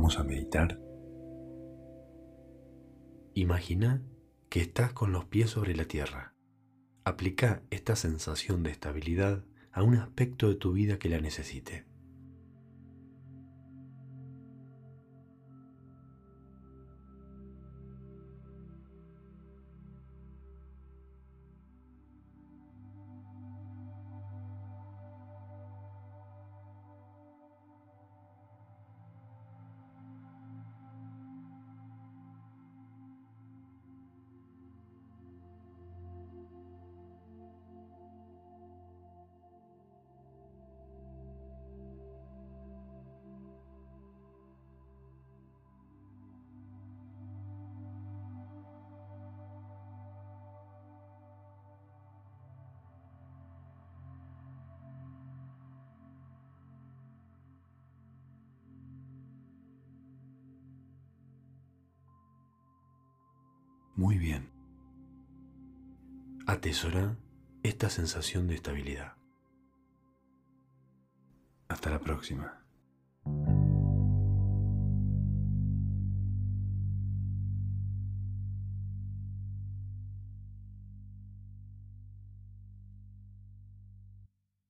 Vamos a meditar. Imagina que estás con los pies sobre la tierra. Aplica esta sensación de estabilidad a un aspecto de tu vida que la necesite. Muy bien. Atesora esta sensación de estabilidad. Hasta la próxima.